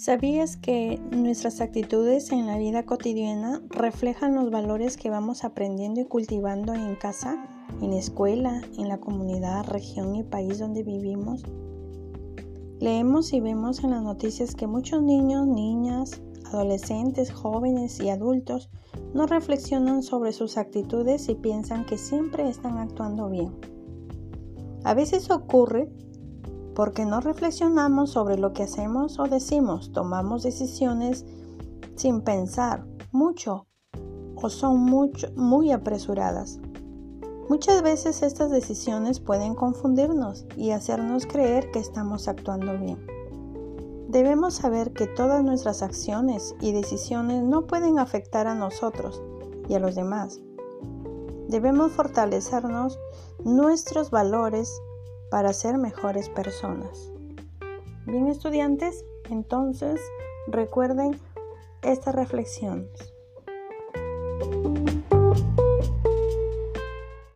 ¿Sabías que nuestras actitudes en la vida cotidiana reflejan los valores que vamos aprendiendo y cultivando en casa, en la escuela, en la comunidad, región y país donde vivimos? Leemos y vemos en las noticias que muchos niños, niñas, adolescentes, jóvenes y adultos no reflexionan sobre sus actitudes y piensan que siempre están actuando bien. A veces ocurre porque no reflexionamos sobre lo que hacemos o decimos, tomamos decisiones sin pensar mucho o son muy apresuradas. Muchas veces estas decisiones pueden confundirnos y hacernos creer que estamos actuando bien. Debemos saber que todas nuestras acciones y decisiones no pueden afectar a nosotros y a los demás. Debemos fortalecernos nuestros valores para ser mejores personas. Bien estudiantes, entonces recuerden estas reflexiones.